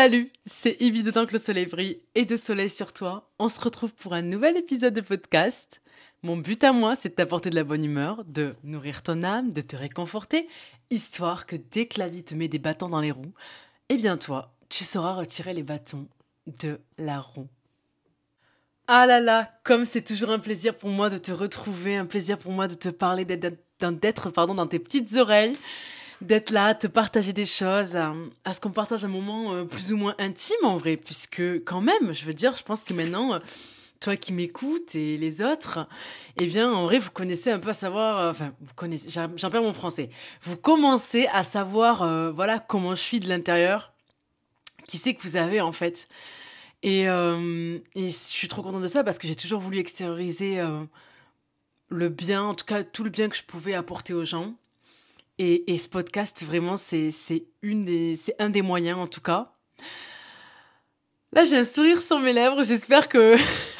Salut, c'est évident que le soleil brille et de soleil sur toi. On se retrouve pour un nouvel épisode de podcast. Mon but à moi, c'est de t'apporter de la bonne humeur, de nourrir ton âme, de te réconforter, histoire que dès que la vie te met des bâtons dans les roues, eh bien toi, tu sauras retirer les bâtons de la roue. Ah là là, comme c'est toujours un plaisir pour moi de te retrouver, un plaisir pour moi de te parler, d'être dans tes petites oreilles d'être là, te partager des choses, à, ce qu'on partage un moment euh, plus ou moins intime en vrai, puisque quand même, je veux dire, je pense que maintenant, euh, toi qui m'écoutes et les autres, eh bien, en vrai, vous connaissez un peu à savoir, euh, enfin, vous connaissez, j'en perds mon français, vous commencez à savoir, voilà, comment je suis de l'intérieur, qui c'est que vous avez en fait? Et, et je suis trop contente de ça parce que j'ai toujours voulu extérioriser le bien, en tout cas tout le bien que je pouvais apporter aux gens. Et, ce podcast, vraiment, c'est un des moyens, en tout cas. Là, j'ai un sourire sur mes lèvres. J'espère que...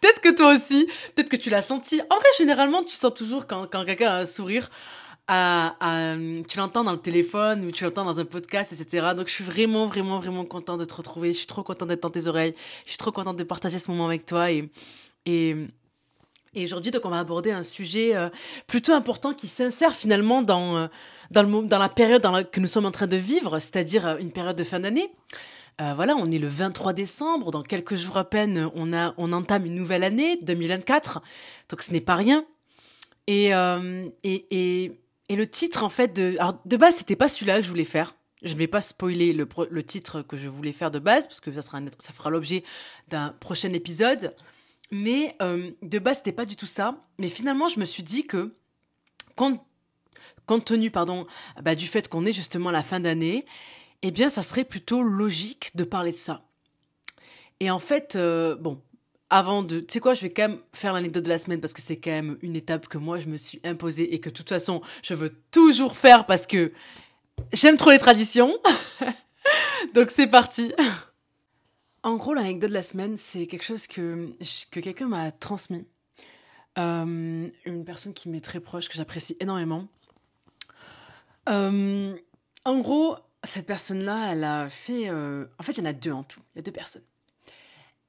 peut-être que toi aussi, peut-être que tu l'as senti. En vrai, généralement, tu sens toujours quand, quand quelqu'un a un sourire. Tu l'entends dans le téléphone ou tu l'entends dans un podcast, etc. Donc je suis vraiment, vraiment, vraiment contente de te retrouver. Je suis trop contente d'être dans tes oreilles. Je suis trop contente de partager ce moment avec toi. Et, et et aujourd'hui, donc, on va aborder un sujet euh, plutôt important qui s'insère finalement dans, euh, dans, le, dans la période que nous sommes en train de vivre, c'est-à-dire euh, une période de fin d'année. voilà, on est le 23 décembre, dans quelques jours à peine, on, a, on entame une nouvelle année, 2024, donc ce n'est pas rien. Et, et, et, et, le titre, en fait, de, alors, de base, c'était pas celui-là que je voulais faire. Je ne vais pas spoiler le, le, titre que je voulais faire de base, parce que ça, sera ça fera l'objet d'un prochain épisode. Mais euh, de base, c'était pas du tout ça. Mais finalement, je me suis dit que, compte, compte tenu pardon, bah, du fait qu'on est justement à la fin d'année, eh bien, ça serait plutôt logique de parler de ça. Et en fait, euh, bon, avant de... Tu sais quoi, je vais quand même faire l'anecdote de la semaine parce que c'est quand même une étape que moi, je me suis imposée et que de toute façon, je veux toujours faire parce que j'aime trop les traditions. Donc c'est parti. En gros, l'anecdote de la semaine, c'est quelque chose que, que quelqu'un m'a transmis. Euh, une personne qui m'est très proche, que j'apprécie énormément. Euh, en gros, cette personne-là, elle a fait... Euh, en fait, il y en a deux en tout. Il y a deux personnes.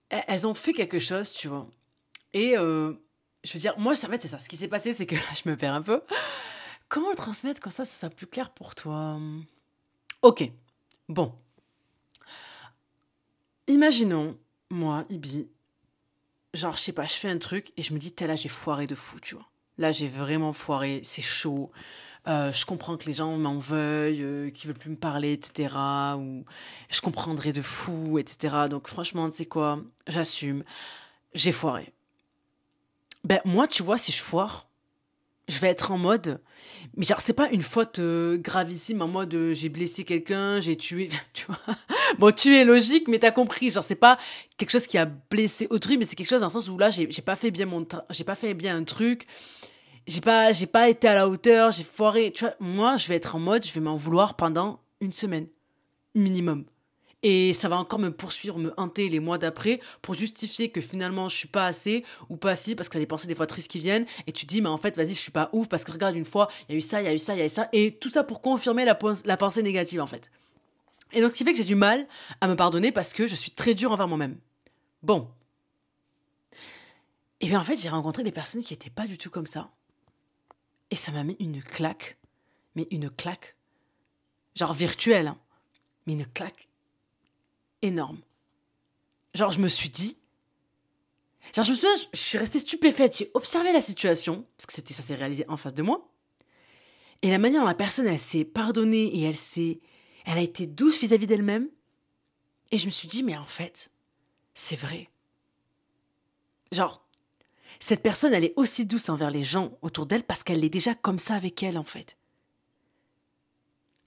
Elles ont fait quelque chose, tu vois. Et je veux dire, moi, en fait, c'est ça. Ce qui s'est passé, c'est que là, je me perds un peu. Comment le transmettre comme ça, ça soit plus clair pour toi? Ok. Bon. Imaginons, moi, Ibi, genre, je sais pas, je fais un truc et je me dis, là, j'ai foiré de fou, tu vois. Là, j'ai vraiment foiré, c'est chaud. Euh, je comprends que les gens m'en veuillent, euh, qu'ils veulent plus me parler, etc. Ou je comprendrais de fou, etc. Donc franchement, tu sais quoi, j'assume. J'ai foiré. Ben moi, tu vois, si je foire, je vais être en mode mais genre c'est pas une faute euh, gravissime en mode euh, j'ai blessé quelqu'un j'ai tué tu vois. Bon tuer est logique mais t'as compris. Genre c'est pas quelque chose qui a blessé autrui mais c'est quelque chose dans le sens où là j'ai pas fait bien mon j'ai pas fait bien un truc. J'ai pas j'ai pas été à la hauteur j'ai foiré. Tu vois moi je vais être en mode je vais m'en vouloir pendant une semaine minimum et ça va encore me poursuivre, me hanter les mois d'après pour justifier que finalement je suis pas assez ou pas si parce que t'as des pensées des fois tristes qui viennent et tu dis mais en fait vas-y je suis pas ouf parce que regarde une fois il y a eu ça, il y a eu ça, il y a eu ça et tout ça pour confirmer la, pensée négative en fait. Et donc ce qui fait que j'ai du mal à me pardonner parce que je suis très dur envers moi-même. Bon. Et bien en fait j'ai rencontré des personnes qui étaient pas du tout comme ça. Et ça m'a mis une claque. Mais une claque. Genre virtuelle. Hein. Mais une claque énorme. Genre, je me suis dit. Genre, je me souviens, je suis restée stupéfaite. J'ai observé la situation, parce que c'était, ça s'est réalisé en face de moi. Et la manière dont la personne, elle s'est pardonnée et elle s'est. Elle a été douce vis-à-vis d'elle-même. Et je me suis dit, mais en fait, c'est vrai. Genre, cette personne, elle est aussi douce envers les gens autour d'elle parce qu'elle est déjà comme ça avec elle, en fait.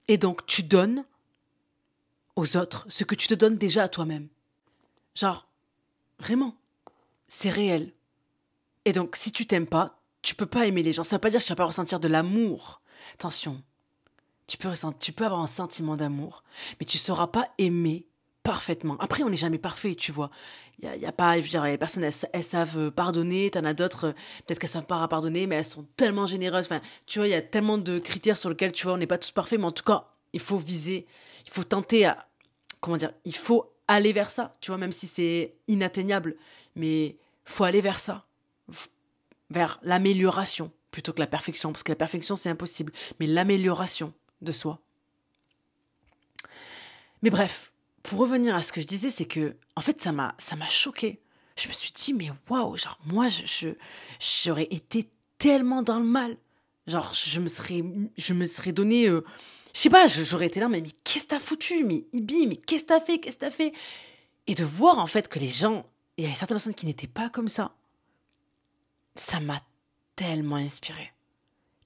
Et donc, tu donnes aux autres ce que tu te donnes déjà à toi-même. Genre, vraiment, c'est réel. Et donc, si tu t'aimes pas, tu peux pas aimer les gens. Ça veut pas dire que tu vas pas ressentir de l'amour. Attention, tu peux, ressentir, tu peux avoir un sentiment d'amour, mais tu sauras pas aimer parfaitement. Après, on n'est jamais parfait, tu vois. Il y a, y a, pas, je veux dire, les personnes, elles, savent pardonner, t'en as d'autres, peut-être qu'elles savent pas pardonner, mais elles sont tellement généreuses. Enfin, tu vois, il y a tellement de critères sur lesquels, tu vois, on n'est pas tous parfaits, mais en tout cas, il faut viser, il faut tenter à comment dire, il faut aller vers ça, tu vois, même si c'est inatteignable, mais faut aller vers ça, vers l'amélioration plutôt que la perfection, parce que la perfection c'est impossible, mais l'amélioration de soi. Mais bref, pour revenir à ce que je disais, c'est que, en fait, ça m'a, ça m'a choqué. Je me suis dit, mais waouh, genre, moi, je, j'aurais été tellement dans le mal. Genre, je me serais, je me serais donné, euh, je sais pas, j'aurais été là, mais, mais qu'est-ce que t'as foutu? Mais Ibi, mais qu'est-ce que t'as fait? Qu'est-ce que t'as fait? Et de voir, en fait, que les gens, il y avait certaines personnes qui n'étaient pas comme ça. Ça m'a tellement inspiré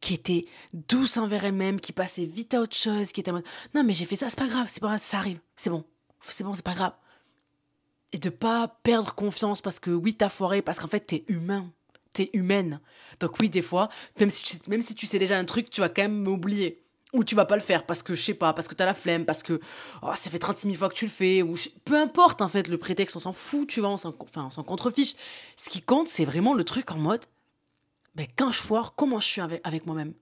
qui était douce envers elle-même, qui passait vite à autre chose, qui était en mode non mais j'ai fait ça, c'est pas grave, c'est pas grave, ça arrive, c'est bon, c'est bon, c'est pas grave. Et de pas perdre confiance parce que oui t'as foiré, parce qu'en fait t'es humain, t'es humaine. Donc oui des fois, même si, tu, même si tu sais déjà un truc, tu vas quand même m'oublier. Ou tu vas pas le faire parce que je sais pas, parce que t'as la flemme, parce que oh, ça fait 36 000 fois que tu le fais, ou peu importe en fait le prétexte, on s'en fout, tu vois, on s'en contrefiche. Ce qui compte, c'est vraiment le truc en mode ben, quand je foire, comment je suis avec, moi-même?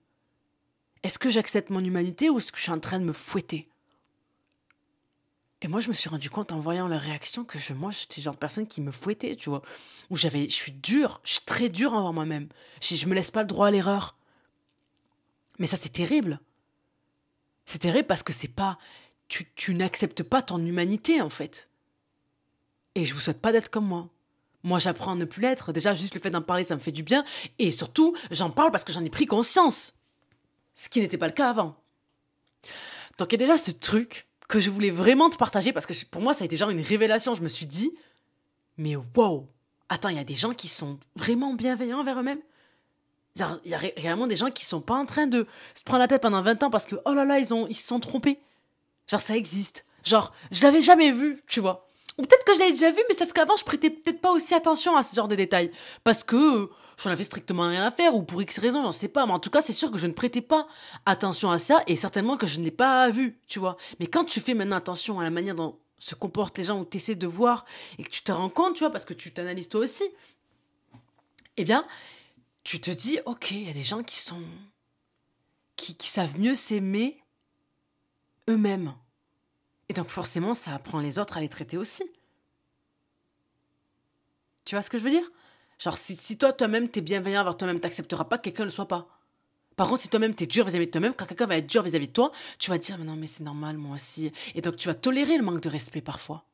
Est-ce que j'accepte mon humanité ou est-ce que je suis en train de me fouetter? Et moi, je me suis rendu compte en voyant la réaction que je, moi, j'étais genre de personne qui me fouettait, tu vois. Où j'avais, je suis dur, je suis très dur envers moi-même. Je, je me laisse pas le droit à l'erreur. Mais ça, c'est terrible. C'est terrible parce que c'est pas. Tu, n'acceptes pas ton humanité, en fait. Et je vous souhaite pas d'être comme moi. Moi, j'apprends à ne plus l'être. Déjà, juste le fait d'en parler, ça me fait du bien. Et surtout, j'en parle parce que j'en ai pris conscience. Ce qui n'était pas le cas avant. Donc, il y a déjà ce truc que je voulais vraiment te partager parce que pour moi, ça a été genre une révélation. Je me suis dit, mais wow, attends, il y a des gens qui sont vraiment bienveillants envers eux-mêmes. Il y a réellement des gens qui sont pas en train de se prendre la tête pendant 20 ans parce que, oh là là, ils, ont, ils se sont trompés. Genre, ça existe. Genre, je l'avais jamais vu, tu vois. Ou peut-être que je l'avais déjà vu, mais sauf qu'avant, je prêtais peut-être pas aussi attention à ce genre de détails. Parce que j'en avais strictement rien à faire, ou pour X raisons, j'en sais pas. Mais en tout cas, c'est sûr que je ne prêtais pas attention à ça, et certainement que je ne l'ai pas vu, tu vois. Mais quand tu fais maintenant attention à la manière dont se comportent les gens, ou tu essaies de voir, et que tu te rends compte, tu vois, parce que tu t'analyses toi aussi, eh bien, tu te dis, ok, il y a des gens qui sont. qui, qui savent mieux s'aimer eux-mêmes. Et donc forcément, ça apprend les autres à les traiter aussi. Tu vois ce que je veux dire? Genre, si, toi, toi-même, t'es bienveillant envers toi-même, t'accepteras pas que quelqu'un ne le soit pas. Par contre, si toi-même, t'es dur vis-à-vis de toi-même, quand quelqu'un va être dur vis-à-vis de toi, tu vas dire, mais non, mais c'est normal, moi aussi. Et donc, tu vas tolérer le manque de respect parfois.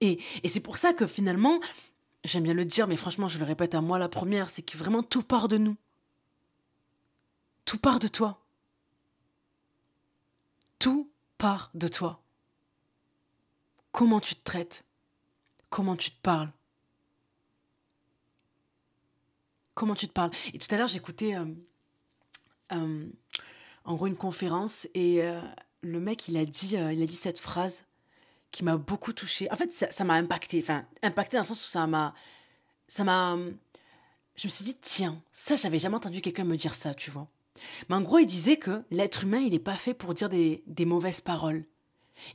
Et, et c'est pour ça que finalement, j'aime bien le dire, mais franchement, je le répète à moi la première, c'est que vraiment tout part de nous. Tout part de toi. Tout part de toi. Comment tu te traites? Comment tu te parles? Comment tu te parles? Et tout à l'heure, j'écoutais euh, euh, en gros une conférence et euh, le mec, il a, dit, il a dit cette phrase qui m'a beaucoup touchée. En fait, ça m'a impacté. Enfin, impacté dans le sens où ça m'a. Ça m'a. Je me suis dit, tiens, ça, j'avais jamais entendu quelqu'un me dire ça, tu vois. Mais en gros, il disait que l'être humain, il n'est pas fait pour dire des, mauvaises paroles.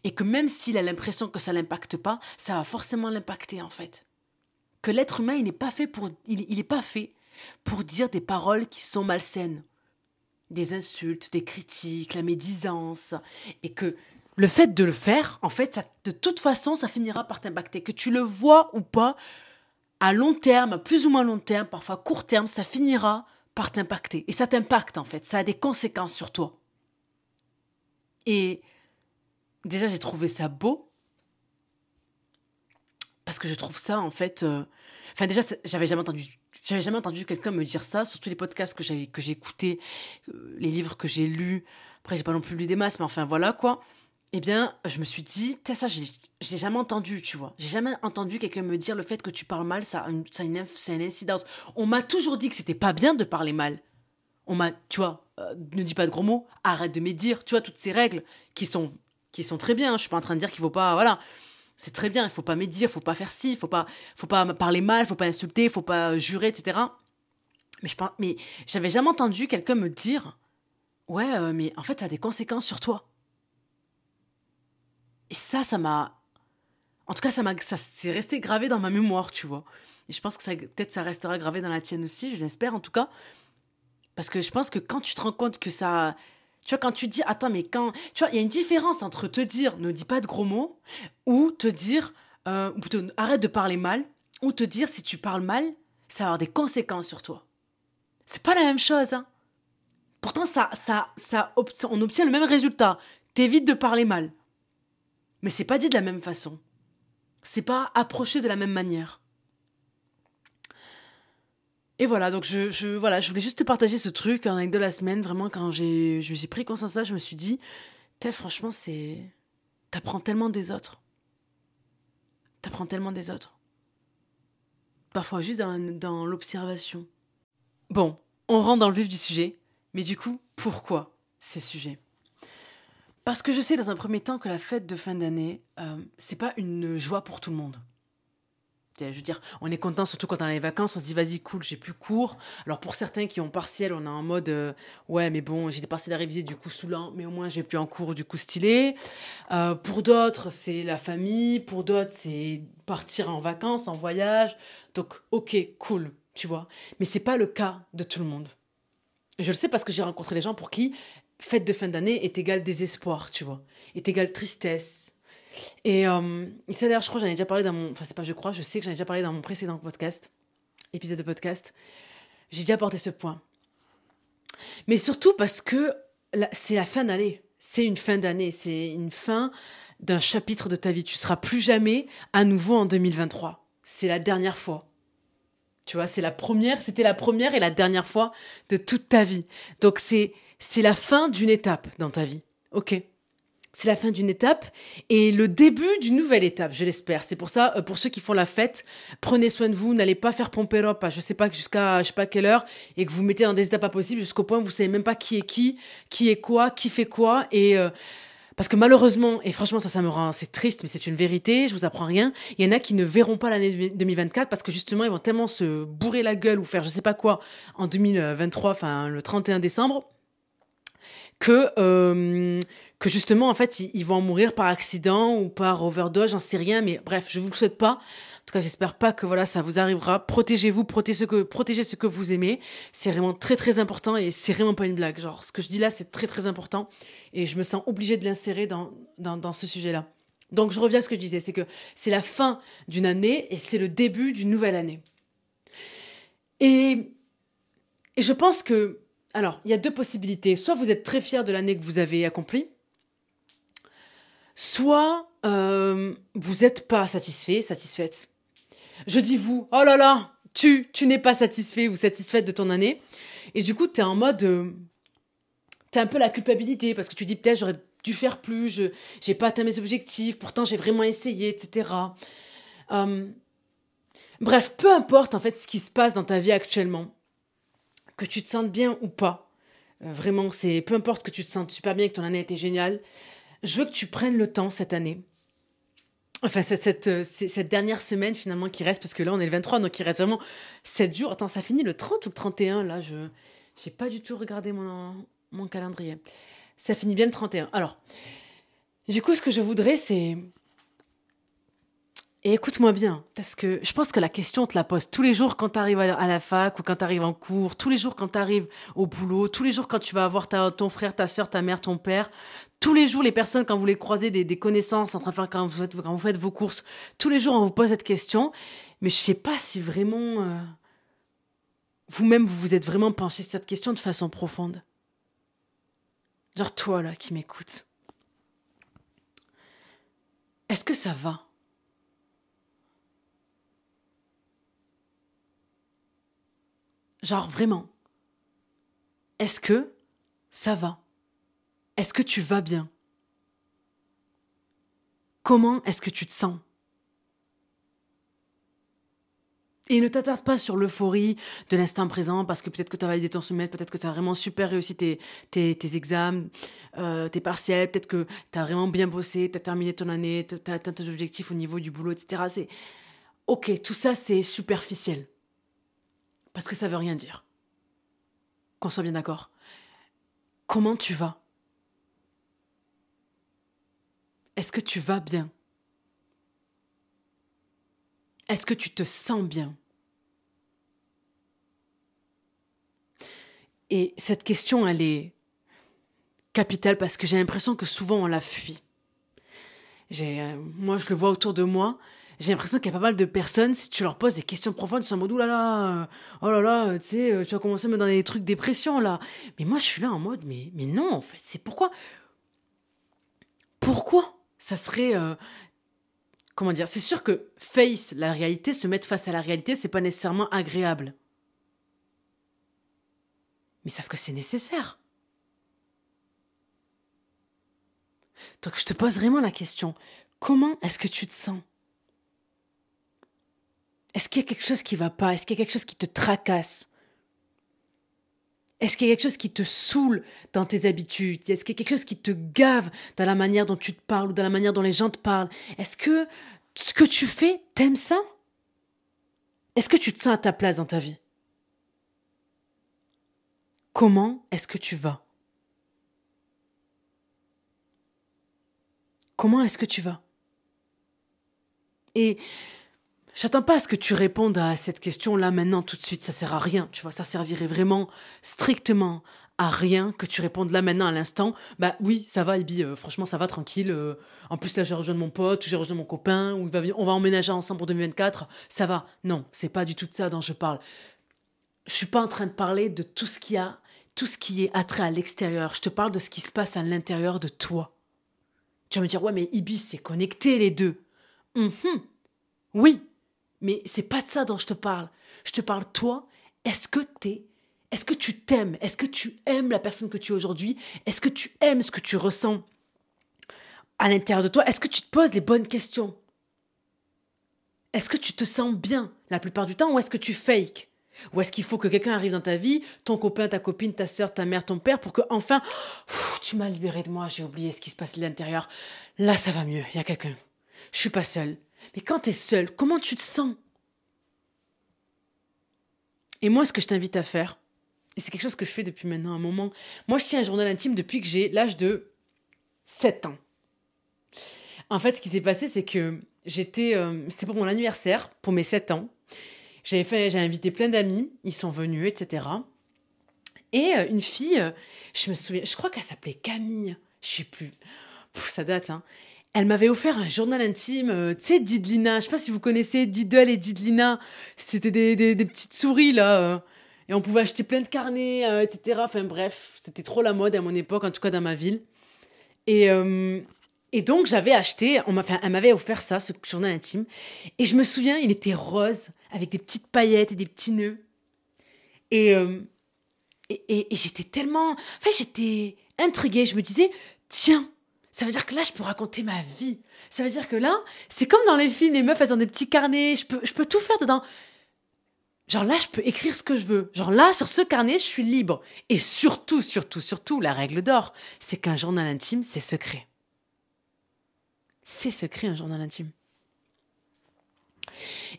Et que même s'il a l'impression que ça l'impacte pas, ça va forcément l'impacter en fait. Que l'être humain, il n'est pas fait pour, il, est pas fait pour dire des paroles qui sont malsaines, des insultes, des critiques, la médisance, et que le fait de le faire, en fait, ça, de toute façon, ça finira par t'impacter. Que tu le vois ou pas, à long terme, à plus ou moins long terme, parfois court terme, ça finira par t'impacter. Et ça t'impacte en fait, ça a des conséquences sur toi. Et déjà, j'ai trouvé ça beau. Parce que je trouve ça en fait. Euh, enfin, déjà, j'avais jamais entendu. J'avais jamais entendu quelqu'un me dire ça, surtout les podcasts que j'ai écoutés, euh, les livres que j'ai lus. Après, j'ai pas non plus lu des masses, mais enfin voilà quoi eh bien, je me suis dit, ça, j'ai jamais entendu, tu vois. J'ai jamais entendu quelqu'un me dire le fait que tu parles mal, ça, ça c'est une incidence. On m'a toujours dit que c'était pas bien de parler mal. On m'a, tu vois, euh, ne dis pas de gros mots, arrête de médire, tu vois, toutes ces règles qui sont, qui sont très bien. Je suis pas en train de dire qu'il faut pas, voilà. C'est très bien, il faut pas médire, il faut pas faire ci, il faut pas, faut pas parler mal, il faut pas insulter, il faut pas jurer, etc. Mais je mais j'avais jamais entendu quelqu'un me dire, ouais, euh, mais en fait, ça a des conséquences sur toi. Et ça, ça m'a. En tout cas, ça m'a, ça s'est resté gravé dans ma mémoire, tu vois. Et je pense que peut-être ça restera gravé dans la tienne aussi, je l'espère en tout cas. Parce que je pense que quand tu te rends compte que ça, Tu vois, quand tu dis, attends, mais quand. Tu vois, il y a une différence entre te dire, ne dis pas de gros mots, ou te dire, euh, ou plutôt, arrête de parler mal, ou te dire, si tu parles mal, ça va avoir des conséquences sur toi. C'est pas la même chose, hein. Pourtant, ça, ça, ça, on obtient le même résultat. T'évites de parler mal. Mais c'est pas dit de la même façon. C'est pas approché de la même manière. Et voilà, donc je, voilà, je voulais juste te partager ce truc en de la semaine. Vraiment, quand j'ai, je suis pris conscience de ça, je me suis dit, franchement, c'est. T'apprends tellement des autres. T'apprends tellement des autres. Parfois juste dans, dans l'observation. Bon, on rentre dans le vif du sujet. Mais du coup, pourquoi ce sujet? Parce que je sais dans un premier temps que la fête de fin d'année, euh, c'est pas une joie pour tout le monde. Je veux dire, on est content surtout quand on a les vacances, on se dit vas-y cool, j'ai plus cours. Alors pour certains qui ont partiel, on est en mode euh, ouais mais bon j'ai des partiels à réviser du coup saoulant, mais au moins j'ai plus en cours du coup stylé. Euh, pour d'autres c'est la famille, pour d'autres c'est partir en vacances, en voyage. Donc ok cool, tu vois. Mais c'est pas le cas de tout le monde. Je le sais parce que j'ai rencontré des gens pour qui fête de fin d'année est égal désespoir, tu vois, est égal tristesse, et euh, ça, d'ailleurs, je crois j'en ai déjà parlé dans mon. Enfin, c'est pas je crois, je sais que j'en ai déjà parlé dans mon précédent podcast, épisode de podcast. J'ai déjà apporté ce point. Mais surtout parce que c'est la fin d'année. C'est une fin d'année. C'est une fin d'un chapitre de ta vie. Tu seras plus jamais à nouveau en 2023. C'est la dernière fois. Tu vois, c'est la première, c'était la première et la dernière fois de toute ta vie. Donc c'est c'est la fin d'une étape dans ta vie. OK c'est la fin d'une étape et le début d'une nouvelle étape, je l'espère. C'est pour ça, euh, pour ceux qui font la fête, prenez soin de vous, n'allez pas faire pomper up, je sais pas jusqu'à je sais pas quelle heure, et que vous mettez dans des étapes pas possibles jusqu'au point où vous savez même pas qui est qui, qui est quoi, qui fait quoi, et euh, parce que malheureusement, et franchement ça, ça me rend, c'est triste, mais c'est une vérité, je vous apprends rien. Il y en a qui ne verront pas l'année 2024 parce que justement ils vont tellement se bourrer la gueule ou faire je sais pas quoi en 2023, enfin le 31 décembre, que euh, que justement, en fait, ils, vont en mourir par accident ou par overdose, j'en sais rien, mais bref, je vous le souhaite pas. En tout cas, j'espère pas que voilà, ça vous arrivera. Protégez-vous, protégez ce que, protégez ce que vous aimez. C'est vraiment très très important et c'est vraiment pas une blague. Genre, ce que je dis là, c'est très très important et je me sens obligée de l'insérer dans, dans, dans ce sujet-là. Donc, je reviens à ce que je disais, c'est que c'est la fin d'une année et c'est le début d'une nouvelle année. Et, et je pense que, alors, il y a deux possibilités. Soit vous êtes très fier de l'année que vous avez accomplie, soit euh, vous n'êtes pas satisfait, satisfaite. Je dis vous, oh là là, tu, tu n'es pas satisfait ou satisfaite de ton année. Et du coup, tu es en mode... Euh, tu as un peu la culpabilité parce que tu dis peut-être j'aurais dû faire plus, je n'ai pas atteint mes objectifs, pourtant j'ai vraiment essayé, etc. Euh, bref, peu importe en fait ce qui se passe dans ta vie actuellement, que tu te sentes bien ou pas, vraiment, c'est peu importe que tu te sentes super bien, que ton année a été géniale, je veux que tu prennes le temps cette année. Enfin, cette, cette, euh, cette, dernière semaine finalement qui reste, parce que là on est le 23, donc il reste vraiment 7 jours. Attends, ça finit le 30 ou le 31 Là, je n'ai pas du tout regardé mon, mon calendrier. Ça finit bien le 31. Alors, du coup, ce que je voudrais, c'est et écoute-moi bien, parce que je pense que la question, te la pose tous les jours quand tu arrives à la fac ou quand tu arrives en cours, tous les jours quand tu arrives au boulot, tous les jours quand tu vas voir ton frère, ta soeur, ta mère, ton père, tous les jours les personnes quand vous les croisez, des, connaissances en train de faire quand vous, faites, vos courses, tous les jours on vous pose cette question, mais je sais pas si vraiment euh, vous-même vous vous êtes vraiment penché sur cette question de façon profonde. Genre toi là qui m'écoutes. Est-ce que ça va? Genre vraiment. Est-ce que ça va? Est-ce que tu vas bien? Comment est-ce que tu te sens? Et ne t'attarde pas sur l'euphorie de l'instant présent parce que peut-être que tu as validé ton semestre, peut-être que tu as vraiment super réussi tes, tes, examens, euh, tes partiels, peut-être que tu as vraiment bien bossé, tu as terminé ton année, tu as atteint tes objectifs au niveau du boulot, etc. C'est ok, tout ça c'est superficiel. Parce que ça veut rien dire. Qu'on soit bien d'accord. Comment tu vas? Est-ce que tu vas bien? Est-ce que tu te sens bien? Et cette question, elle est capital parce que j'ai l'impression que souvent on la fuit. Euh, moi, je le vois autour de moi. J'ai l'impression qu'il y a pas mal de personnes, si tu leur poses des questions profondes, ils sont en mode, là là, oh là là, tu sais, tu vas commencer à me donner des trucs dépression, là. Mais moi, je suis là en mode, mais, mais non, en fait, c'est pourquoi? Pourquoi ça serait. Euh, comment dire? C'est sûr que face la réalité, se mettre face à la réalité, c'est pas nécessairement agréable. Mais sauf que c'est nécessaire. Donc je te pose vraiment la question, comment est-ce que tu te sens? Est-ce qu'il y a quelque chose qui va pas? Est-ce qu'il y a quelque chose qui te tracasse? Est-ce qu'il y a quelque chose qui te saoule dans tes habitudes? Est-ce qu'il y a quelque chose qui te gave dans la manière dont tu te parles ou dans la manière dont les gens te parlent? Est-ce que ce que tu fais, t'aimes ça? Est-ce que tu te sens à ta place dans ta vie? Comment est-ce que tu vas? Comment est-ce que tu vas? Et j'attends pas à ce que tu répondes à cette question là maintenant tout de suite, ça sert à rien, tu vois, ça servirait vraiment strictement à rien que tu répondes là maintenant à l'instant. Bah oui, ça va, Ibi, euh, franchement, ça va tranquille. Euh, en plus, là, j'ai rejoint mon pote, j'ai rejoint mon copain, on va emménager ensemble pour 2024. Ça va. Non, c'est pas du tout de ça dont je parle. Je suis pas en train de parler de tout ce qui a, tout ce qui est attrait à l'extérieur. Je te parle de ce qui se passe à l'intérieur de toi. Tu vas me dire, ouais, mais Ibis, c'est connecté les deux. Mhm. Oui, mais c'est pas de ça dont je te parle. Je te parle, toi, est-ce que t'es. Est-ce que tu t'aimes? Est-ce que tu aimes la personne que tu es aujourd'hui? Est-ce que tu aimes ce que tu ressens à l'intérieur de toi? Est-ce que tu te poses les bonnes questions? Est-ce que tu te sens bien la plupart du temps ou est-ce que tu fakes? Ou est-ce qu'il faut que quelqu'un arrive dans ta vie, ton copain, ta copine, ta soeur, ta mère, ton père, pour que enfin, tu m'as libéré de moi, j'ai oublié ce qui se passe à l'intérieur. Là, ça va mieux, il y a quelqu'un. Je suis pas seule. Mais quand tu es seule, comment tu te sens? Et moi, ce que je t'invite à faire, et c'est quelque chose que je fais depuis maintenant un moment, moi, je tiens un journal intime depuis que j'ai l'âge de 7 ans. En fait, ce qui s'est passé, c'est que j'étais, euh, c'était pour mon anniversaire, pour mes 7 ans. J'avais fait, j'ai invité plein d'amis, ils sont venus, etc. Et euh, une fille, je me souviens, je crois qu'elle s'appelait Camille, je sais plus, ça date, hein. Elle m'avait offert un journal intime, euh, tu sais, Didlina. Je sais pas si vous connaissez Diddle et Didlina. C'était des, des, petites souris, là. et on pouvait acheter plein de carnets, etc. Enfin bref, c'était trop la mode à mon époque, en tout cas dans ma ville. Et, et donc, j'avais acheté, on elle m'avait offert ça, ce journal intime. Et je me souviens, il était rose, avec des petites paillettes et des petits nœuds. Et, euh, et, j'étais tellement. Enfin, j'étais intriguée. Je me disais, tiens, ça veut dire que là, je peux raconter ma vie. Ça veut dire que là, c'est comme dans les films, les meufs, elles ont des petits carnets. Je peux, je peux tout faire dedans. Genre là, je peux écrire ce que je veux. Genre là, sur ce carnet, je suis libre. Et surtout, surtout, surtout, la règle d'or, c'est qu'un journal intime, c'est secret c'est secret un journal intime.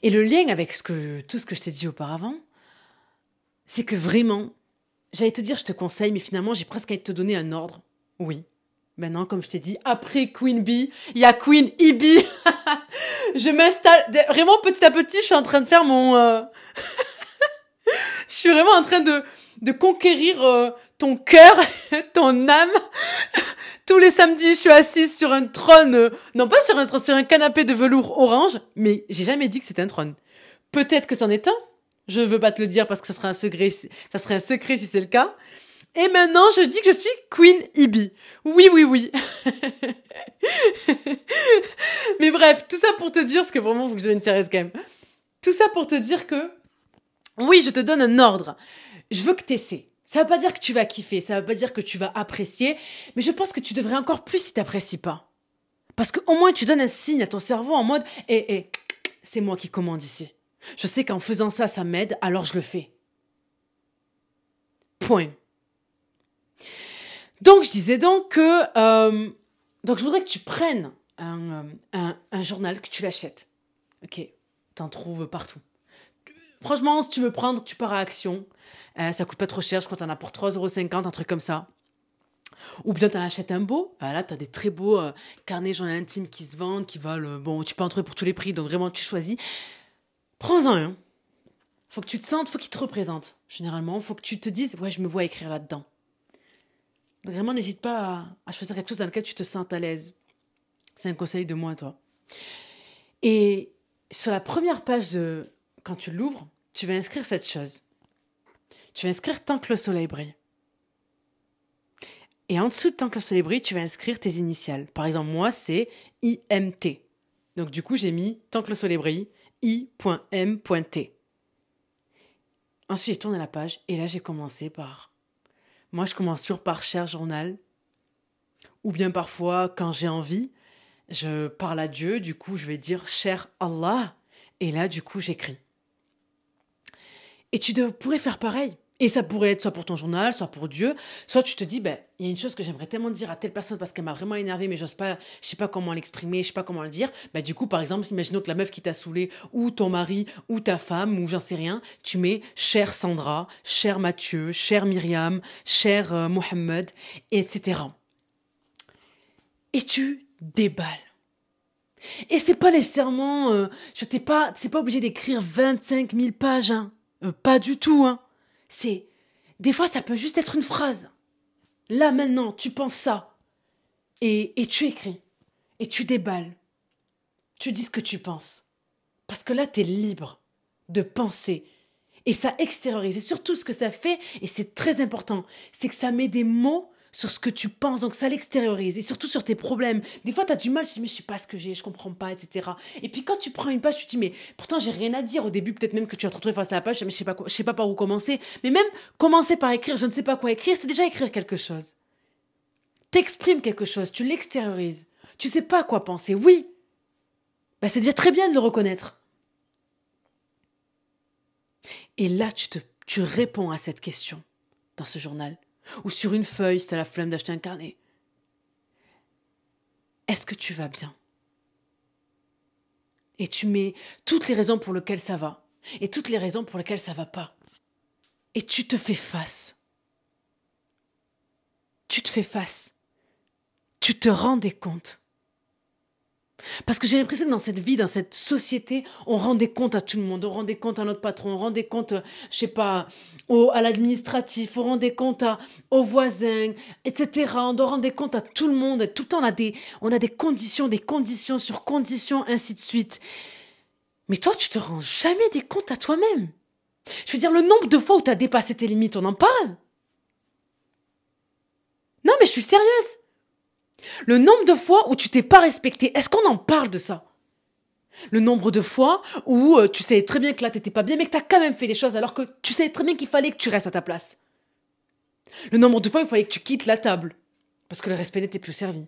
Et le lien avec ce que, tout ce que je t'ai dit auparavant, c'est que vraiment, j'allais te dire je te conseille, mais finalement j'ai presque à te donner un ordre. Oui. Maintenant, comme je t'ai dit, après Queen Bee, il y a Queen E.B. je m'installe. Vraiment, petit à petit, je suis en train de faire mon. Euh, je suis vraiment en train de, de conquérir euh, ton cœur, ton âme, tous les samedis, je suis assise sur un trône, euh, non pas sur un sur un canapé de velours orange, mais j'ai jamais dit que c'était un trône. Peut-être que c'en est un. Je veux pas te le dire parce que ça serait un secret, ça serait un secret si c'est le cas. Et maintenant, je dis que je suis Queen Ibi. Oui, oui, oui. mais bref, tout ça pour te dire, parce que vraiment, faut que je devienne sérieuse quand même. Tout ça pour te dire que, oui, je te donne un ordre. Je veux que tu essaies. Ça veut pas dire que tu vas kiffer, ça veut pas dire que tu vas apprécier, mais je pense que tu devrais encore plus si t'apprécies pas. Parce qu'au moins tu donnes un signe à ton cerveau en mode Eh, eh, c'est moi qui commande ici. Je sais qu'en faisant ça, ça m'aide, alors je le fais. Point. Donc je disais donc que euh, donc je voudrais que tu prennes un, euh, un journal, que tu l'achètes. Ok, t'en trouves partout. Franchement, si tu veux prendre, tu pars à Action. Euh, ça coûte pas trop cher, je crois que t'en as pour 3,50€, un truc comme ça. Ou bien t'en achètes un beau. Voilà, là, t'as des très beaux euh, carnets journal intime qui se vendent, qui valent. Bon, tu peux en trouver pour tous les prix, donc vraiment, tu choisis. Prends-en un. Faut que tu te sentes, faut qu'il te représente. Généralement, faut que tu te dises, ouais, je me vois écrire là-dedans. Vraiment, n'hésite pas à, choisir quelque chose dans lequel tu te sens à l'aise. C'est un conseil de moi, toi. Et sur la première page de quand tu l'ouvres, tu vas inscrire cette chose. Tu vas inscrire tant que le soleil brille. Et en dessous de tant que le soleil brille, tu vas inscrire tes initiales. Par exemple, moi, c'est IMT. Donc du coup, j'ai mis tant que le soleil brille, I.M.T. Ensuite, j'ai tourné la page et là, j'ai commencé par. Moi, je commence toujours par cher journal. Ou bien parfois, quand j'ai envie, je parle à Dieu, du coup, je vais dire cher Allah. Et là, du coup, j'écris. Et tu pourrais faire pareil. Et ça pourrait être soit pour ton journal, soit pour Dieu, soit tu te dis, ben, il y a une chose que j'aimerais tellement dire à telle personne parce qu'elle m'a vraiment énervé, mais j'ose pas, je sais pas comment l'exprimer, je sais pas comment le dire. Ben, du coup, par exemple, imaginons que la meuf qui t'a saoulé, ou ton mari, ou ta femme, ou j'en sais rien, tu mets cher Sandra, cher Mathieu, cher Myriam, cher euh, Mohamed, etc. Et tu déballes. Et c'est pas nécessairement, euh, je t'ai pas, c'est pas obligé d'écrire 25 000 pages, hein. Euh, pas du tout, hein. C'est. Des fois, ça peut juste être une phrase. Là, maintenant, tu penses ça. Et, et tu écris. Et tu déballes. Tu dis ce que tu penses. Parce que là, tu es libre de penser. Et ça extériorise. Et surtout, ce que ça fait, et c'est très important, c'est que ça met des mots sur ce que tu penses, donc ça l'extériorise, et surtout sur tes problèmes. Des fois, tu as du mal, tu te dis, mais je sais pas ce que j'ai, je comprends pas, etc. Et puis quand tu prends une page, tu te dis, mais pourtant, j'ai rien à dire. Au début, peut-être même que tu vas te retrouver face à la page, mais je sais pas, je sais pas par où commencer. Mais même commencer par écrire, je ne sais pas quoi écrire, c'est déjà écrire quelque chose. T'exprimes quelque chose, tu l'extériorises. Tu sais pas quoi penser, oui. Bah, c'est déjà très bien de le reconnaître. Et là, tu, te, tu réponds à cette question dans ce journal. Ou sur une feuille si t'as la flemme d'acheter un carnet. Est-ce que tu vas bien? Et tu mets toutes les raisons pour lesquelles ça va. Et toutes les raisons pour lesquelles ça va pas. Et tu te fais face. Tu te fais face. Tu te rends des comptes parce que j'ai l'impression que dans cette vie, dans cette société, on rend des comptes à tout le monde. On rend des comptes à notre patron, on rend des comptes, je sais pas, au, à l'administratif, on rend des comptes à, aux voisins, etc. On doit rendre des comptes à tout le monde. Tout le temps, on a des, on a des conditions, des conditions sur conditions, ainsi de suite. Mais toi, tu te rends jamais des comptes à toi-même. Je veux dire, le nombre de fois où tu as dépassé tes limites, on en parle. Non, mais je suis sérieuse. Le nombre de fois où tu t'es pas respecté, est-ce qu'on en parle de ça? Le nombre de fois où euh, tu sais très bien que là t'étais pas bien, mais que t'as quand même fait des choses alors que tu sais très bien qu'il fallait que tu restes à ta place. Le nombre de fois où il fallait que tu quittes la table parce que le respect n'était plus servi.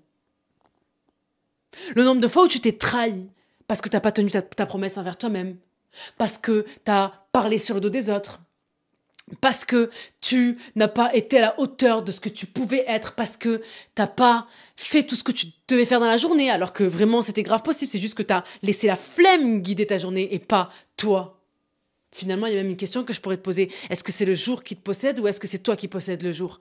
Le nombre de fois où tu t'es trahi parce que t'as pas tenu ta promesse envers toi-même, parce que t'as parlé sur le dos des autres, parce que tu n'as pas été à la hauteur de ce que tu pouvais être, parce que t'as pas fait tout ce que tu devais faire dans la journée, alors que vraiment c'était grave possible, c'est juste que tu as laissé la flemme guider ta journée et pas toi. Finalement, il y a même une question que je pourrais te poser. Est-ce que c'est le jour qui te possède ou est-ce que c'est toi qui possèdes le jour?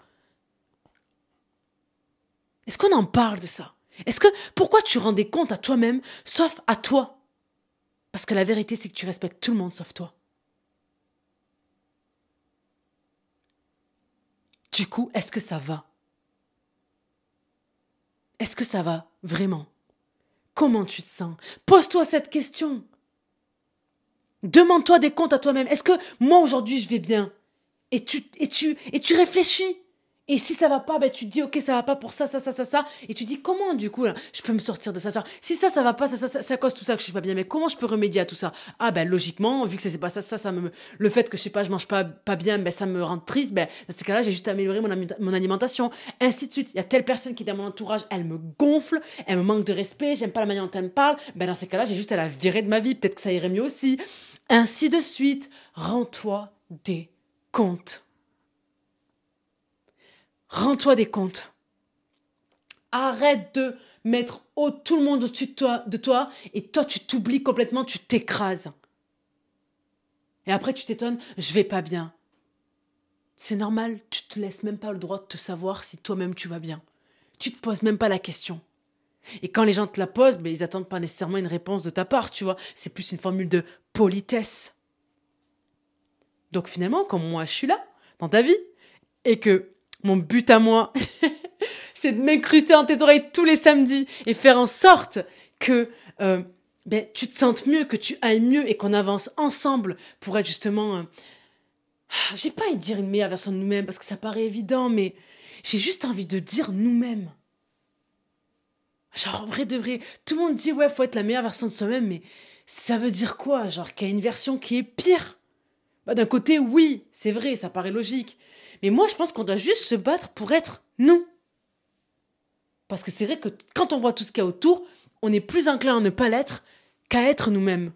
Est-ce qu'on en parle de ça? Est-ce que pourquoi tu rends des comptes à toi-même sauf à toi? Parce que la vérité c'est que tu respectes tout le monde sauf toi. Du coup, est-ce que ça va? Est-ce que ça va vraiment? Comment tu te sens? Pose-toi cette question. Demande-toi des comptes à toi-même. Est-ce que moi aujourd'hui je vais bien? Et tu, et, tu, et tu réfléchis. Et si ça va pas, ben tu te dis ok ça va pas pour ça, ça, ça, ça, ça. Et tu dis comment du coup je peux me sortir de ça? si ça ça va pas, ça, ça, ça, ça cause tout ça que je suis pas bien. Mais comment je peux remédier à tout ça? Ah ben logiquement, vu que ça c'est pas ça, ça, ça me, le fait que je sais pas, je mange pas pas bien, ben ça me rend triste. Ben dans ces cas-là, j'ai juste amélioré mon, mon alimentation, ainsi de suite. Il y a telle personne qui est dans mon entourage, elle me gonfle, elle me manque de respect, j'aime pas la manière dont elle me parle. Ben dans ces cas-là, j'ai juste à la virer de ma vie. Peut-être que ça irait mieux aussi. Ainsi de suite. Rends-toi des comptes. Rends-toi des comptes. Arrête de mettre tout le monde au-dessus de toi, de toi et toi tu t'oublies complètement, tu t'écrases. Et après tu t'étonnes, je vais pas bien. C'est normal, tu te laisses même pas le droit de te savoir si toi-même tu vas bien. Tu te poses même pas la question. Et quand les gens te la posent, ben, ils attendent pas nécessairement une réponse de ta part, tu vois. C'est plus une formule de politesse. Donc finalement, comme moi je suis là, dans ta vie, et que mon but à moi, c'est de m'incruster dans tes oreilles tous les samedis et faire en sorte que euh, ben, tu te sentes mieux, que tu ailles mieux et qu'on avance ensemble pour être justement... Euh, j'ai pas envie de dire une meilleure version de nous-mêmes parce que ça paraît évident, mais j'ai juste envie de dire nous-mêmes. Genre, en vrai de vrai, tout le monde dit ouais, faut être la meilleure version de soi-même, mais ça veut dire quoi? Genre qu'il y a une version qui est pire? Bah, D'un côté, oui, c'est vrai, ça paraît logique. Mais moi, je pense qu'on doit juste se battre pour être nous. Parce que c'est vrai que quand on voit tout ce qu'il y a autour, on est plus enclin à ne pas l'être qu'à être nous-mêmes.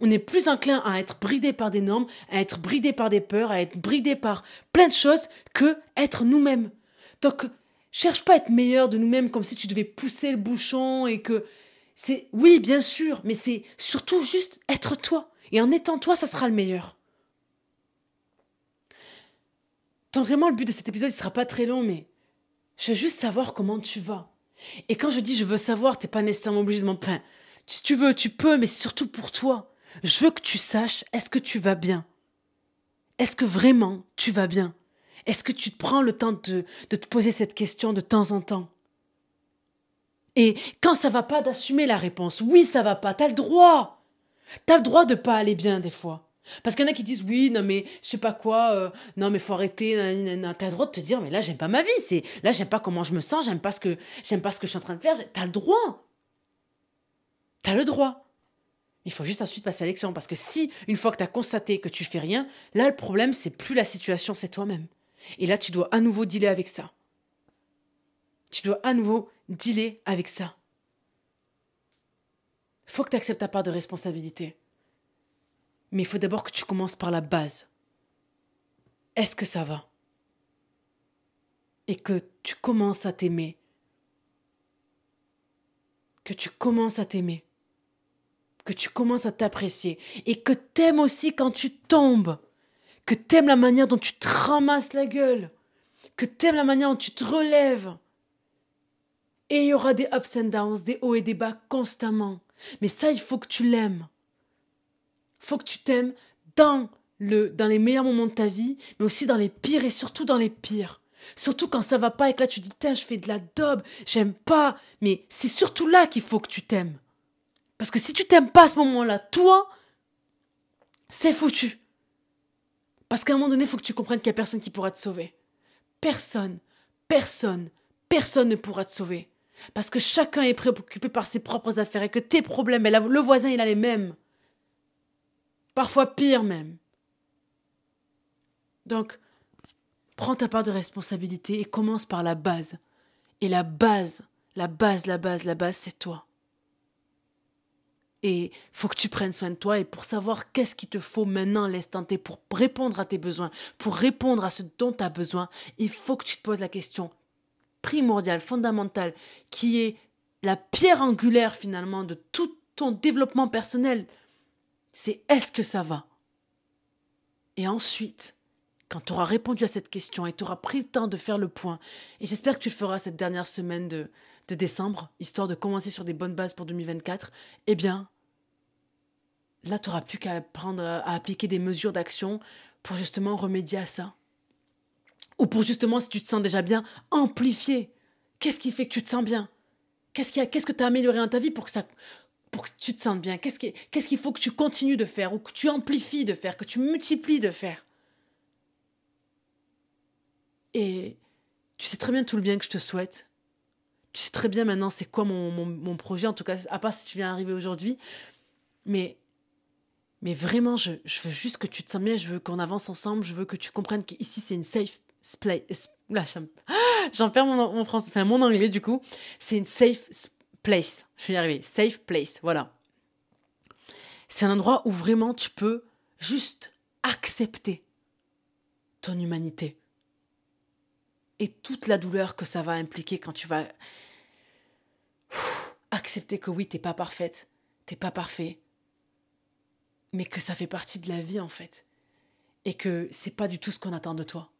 On est plus enclin à être bridé par des normes, à être bridé par des peurs, à être bridé par plein de choses que être nous-mêmes. Donc, cherche pas à être meilleur de nous-mêmes comme si tu devais pousser le bouchon et que c'est oui, bien sûr, mais c'est surtout juste être toi. Et en étant toi, ça sera le meilleur. Tant vraiment, le but de cet épisode, il sera pas très long, mais je veux juste savoir comment tu vas. Et quand je dis je veux savoir, t'es pas nécessairement obligé de m'en peindre. Si tu veux, tu peux, mais c'est surtout pour toi. Je veux que tu saches, est-ce que tu vas bien? Est-ce que vraiment tu vas bien? Est-ce que tu te prends le temps de, de te poser cette question de temps en temps? Et quand ça va pas, d'assumer la réponse. Oui, ça va pas, t'as le droit. T'as le droit de pas aller bien des fois. Parce qu'il y en a qui disent oui, non mais je sais pas quoi, euh, non mais faut arrêter, t'as le droit de te dire mais là j'aime pas ma vie, là j'aime pas comment je me sens, j'aime pas ce que j'aime je suis en train de faire, t'as le droit. T'as le droit. Il faut juste ensuite passer à l'action parce que si une fois que t'as constaté que tu fais rien, là le problème c'est plus la situation, c'est toi-même. Et là tu dois à nouveau dealer avec ça. Tu dois à nouveau dealer avec ça. Faut que tu acceptes ta part de responsabilité. Mais il faut d'abord que tu commences par la base. Est-ce que ça va? Et que tu commences à t'aimer. Que tu commences à t'aimer. Que tu commences à t'apprécier. Et que t'aimes aussi quand tu tombes. Que t'aimes la manière dont tu te ramasses la gueule. Que t'aimes la manière dont tu te relèves. Et il y aura des ups and downs, des hauts et des bas constamment. Mais ça, il faut que tu l'aimes faut que tu t'aimes dans le dans les meilleurs moments de ta vie, mais aussi dans les pires et surtout dans les pires. Surtout quand ça va pas et que là tu dis tiens je fais de la daube, j'aime pas, mais c'est surtout là qu'il faut que tu t'aimes. Parce que si tu t'aimes pas à ce moment-là, toi, c'est foutu. Parce qu'à un moment donné, il faut que tu comprennes qu'il n'y a personne qui pourra te sauver. Personne, personne, personne ne pourra te sauver. Parce que chacun est préoccupé par ses propres affaires et que tes problèmes, le voisin, il a les mêmes parfois pire même. Donc, prends ta part de responsabilité et commence par la base. Et la base, la base, la base, la base, c'est toi. Et faut que tu prennes soin de toi et pour savoir qu'est-ce qu'il te faut maintenant l'instant T pour répondre à tes besoins, pour répondre à ce dont tu as besoin, il faut que tu te poses la question primordiale, fondamentale, qui est la pierre angulaire finalement de tout ton développement personnel, c'est est-ce que ça va? Et ensuite, quand tu auras répondu à cette question et tu auras pris le temps de faire le point, et j'espère que tu le feras cette dernière semaine de, de décembre, histoire de commencer sur des bonnes bases pour 2024, eh bien, là, tu n'auras plus qu'à apprendre à appliquer des mesures d'action pour justement remédier à ça. Ou pour justement, si tu te sens déjà bien, amplifier. Qu'est-ce qui fait que tu te sens bien? Qu'est-ce que tu as amélioré dans ta vie pour que ça, pour que tu te sentes bien Qu'est-ce qu'il faut que tu continues de faire ou que tu amplifies de faire, que tu multiplies de faire? Et tu sais très bien tout le bien que je te souhaite. Tu sais très bien maintenant c'est quoi mon, mon, projet, en tout cas, à part si tu viens arriver aujourd'hui. Mais, mais vraiment, je, je veux juste que tu te sens bien, je veux qu'on avance ensemble, je veux que tu comprennes qu'ici c'est une safe place. Là, j'en perds mon, mon français, enfin mon anglais du coup. C'est une safe place. Je vais y arriver. Safe place. Voilà. C'est un endroit où vraiment tu peux juste accepter ton humanité et toute la douleur que ça va impliquer quand tu vas accepter que oui, t'es pas parfaite, t'es pas parfait, mais que ça fait partie de la vie en fait, et que c'est pas du tout ce qu'on attend de toi.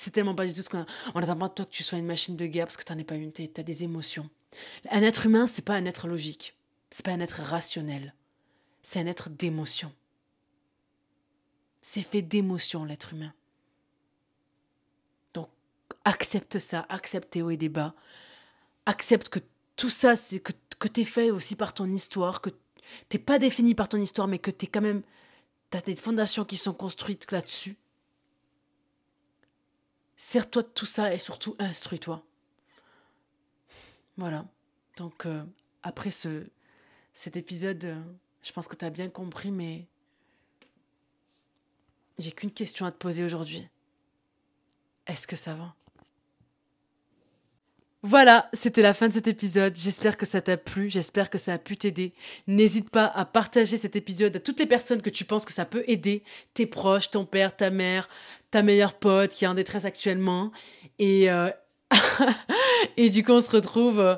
C'est tellement pas du tout ce qu'on on attend pas de toi que tu sois une machine de guerre parce que t'en es pas une, t'as des émotions. Un être humain, c'est pas un être logique, c'est pas un être rationnel, c'est un être d'émotion. C'est fait d'émotion l'être humain. Donc accepte ça, accepte tes hauts et des bas. Accepte que tout ça, c'est que, que t'es fait aussi par ton histoire, que t'es pas défini par ton histoire, mais que t'es quand même. T'as des fondations qui sont construites là-dessus. Sers-toi de tout ça et surtout instruis-toi. Voilà. Donc, euh, après ce, cet épisode, euh, je pense que tu as bien compris, mais j'ai qu'une question à te poser aujourd'hui. Est-ce que ça va? Voilà, c'était la fin de cet épisode. J'espère que ça t'a plu, j'espère que ça a pu t'aider. N'hésite pas à partager cet épisode à toutes les personnes que tu penses que ça peut aider, tes proches, ton père, ta mère, ta meilleure pote qui est en détresse actuellement. Et, euh, et du coup, on se retrouve euh,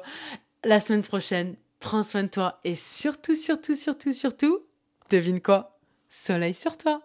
la semaine prochaine. Prends soin de toi et surtout, surtout, surtout, surtout, devine quoi? Soleil sur toi